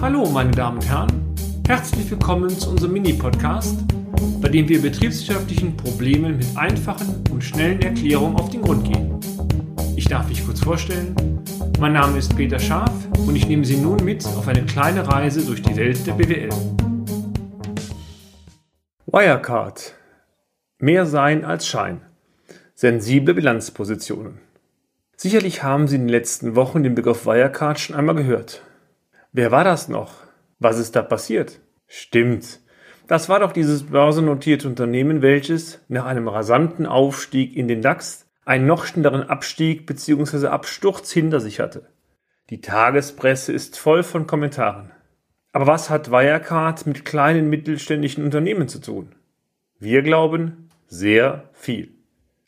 Hallo, meine Damen und Herren. Herzlich willkommen zu unserem Mini-Podcast, bei dem wir betriebswirtschaftlichen Problemen mit einfachen und schnellen Erklärungen auf den Grund gehen. Ich darf mich kurz vorstellen. Mein Name ist Peter Scharf und ich nehme Sie nun mit auf eine kleine Reise durch die Welt der BWL. Wirecard. Mehr Sein als Schein. Sensible Bilanzpositionen. Sicherlich haben Sie in den letzten Wochen den Begriff Wirecard schon einmal gehört. Wer war das noch? Was ist da passiert? Stimmt. Das war doch dieses börsennotierte Unternehmen, welches nach einem rasanten Aufstieg in den DAX einen noch schnelleren Abstieg bzw. Absturz hinter sich hatte. Die Tagespresse ist voll von Kommentaren. Aber was hat Wirecard mit kleinen mittelständischen Unternehmen zu tun? Wir glauben sehr viel.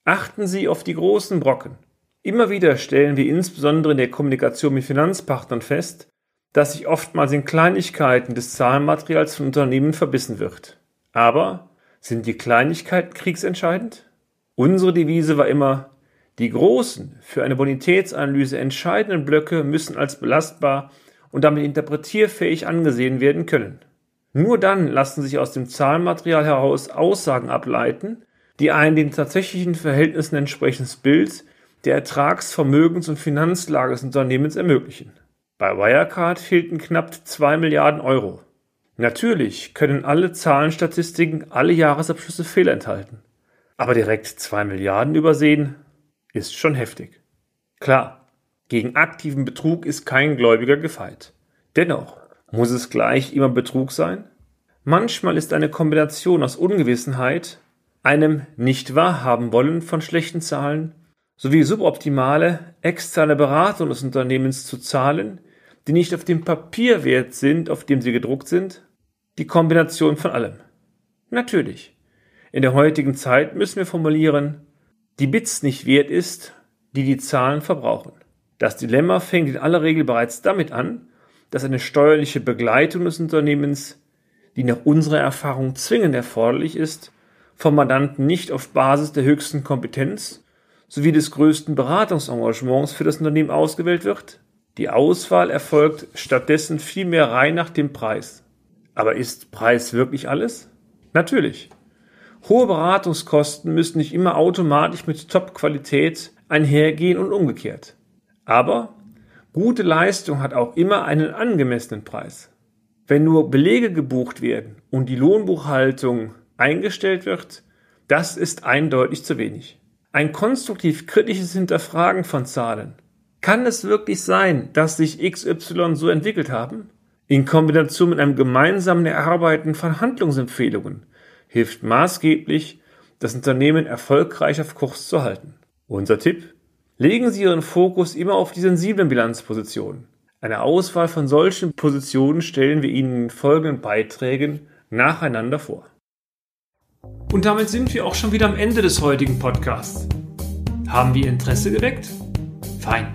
Achten Sie auf die großen Brocken. Immer wieder stellen wir insbesondere in der Kommunikation mit Finanzpartnern fest, dass sich oftmals in Kleinigkeiten des Zahlenmaterials von Unternehmen verbissen wird. Aber sind die Kleinigkeiten kriegsentscheidend? Unsere Devise war immer, die großen, für eine Bonitätsanalyse entscheidenden Blöcke müssen als belastbar und damit interpretierfähig angesehen werden können. Nur dann lassen sich aus dem Zahlenmaterial heraus Aussagen ableiten, die ein den tatsächlichen Verhältnissen entsprechendes Bild der Ertrags-, Vermögens- und Finanzlage des Unternehmens ermöglichen. Bei Wirecard fehlten knapp 2 Milliarden Euro. Natürlich können alle Zahlenstatistiken alle Jahresabschlüsse Fehler enthalten. Aber direkt 2 Milliarden übersehen ist schon heftig. Klar, gegen aktiven Betrug ist kein Gläubiger gefeit. Dennoch, muss es gleich immer Betrug sein? Manchmal ist eine Kombination aus Ungewissenheit, einem nicht wahrhaben wollen von schlechten Zahlen sowie suboptimale externe Beratung des Unternehmens zu zahlen, die nicht auf dem Papierwert sind, auf dem sie gedruckt sind, die Kombination von allem. Natürlich. In der heutigen Zeit müssen wir formulieren, die Bits nicht wert ist, die die Zahlen verbrauchen. Das Dilemma fängt in aller Regel bereits damit an, dass eine steuerliche Begleitung des Unternehmens, die nach unserer Erfahrung zwingend erforderlich ist, vom Mandanten nicht auf Basis der höchsten Kompetenz sowie des größten Beratungsengagements für das Unternehmen ausgewählt wird, die Auswahl erfolgt stattdessen vielmehr rein nach dem Preis. Aber ist Preis wirklich alles? Natürlich. Hohe Beratungskosten müssen nicht immer automatisch mit Top-Qualität einhergehen und umgekehrt. Aber gute Leistung hat auch immer einen angemessenen Preis. Wenn nur Belege gebucht werden und die Lohnbuchhaltung eingestellt wird, das ist eindeutig zu wenig. Ein konstruktiv kritisches Hinterfragen von Zahlen kann es wirklich sein, dass sich XY so entwickelt haben? In Kombination mit einem gemeinsamen Erarbeiten von Handlungsempfehlungen hilft maßgeblich, das Unternehmen erfolgreich auf Kurs zu halten. Unser Tipp? Legen Sie Ihren Fokus immer auf die sensiblen Bilanzpositionen. Eine Auswahl von solchen Positionen stellen wir Ihnen in folgenden Beiträgen nacheinander vor. Und damit sind wir auch schon wieder am Ende des heutigen Podcasts. Haben wir Interesse geweckt? Fein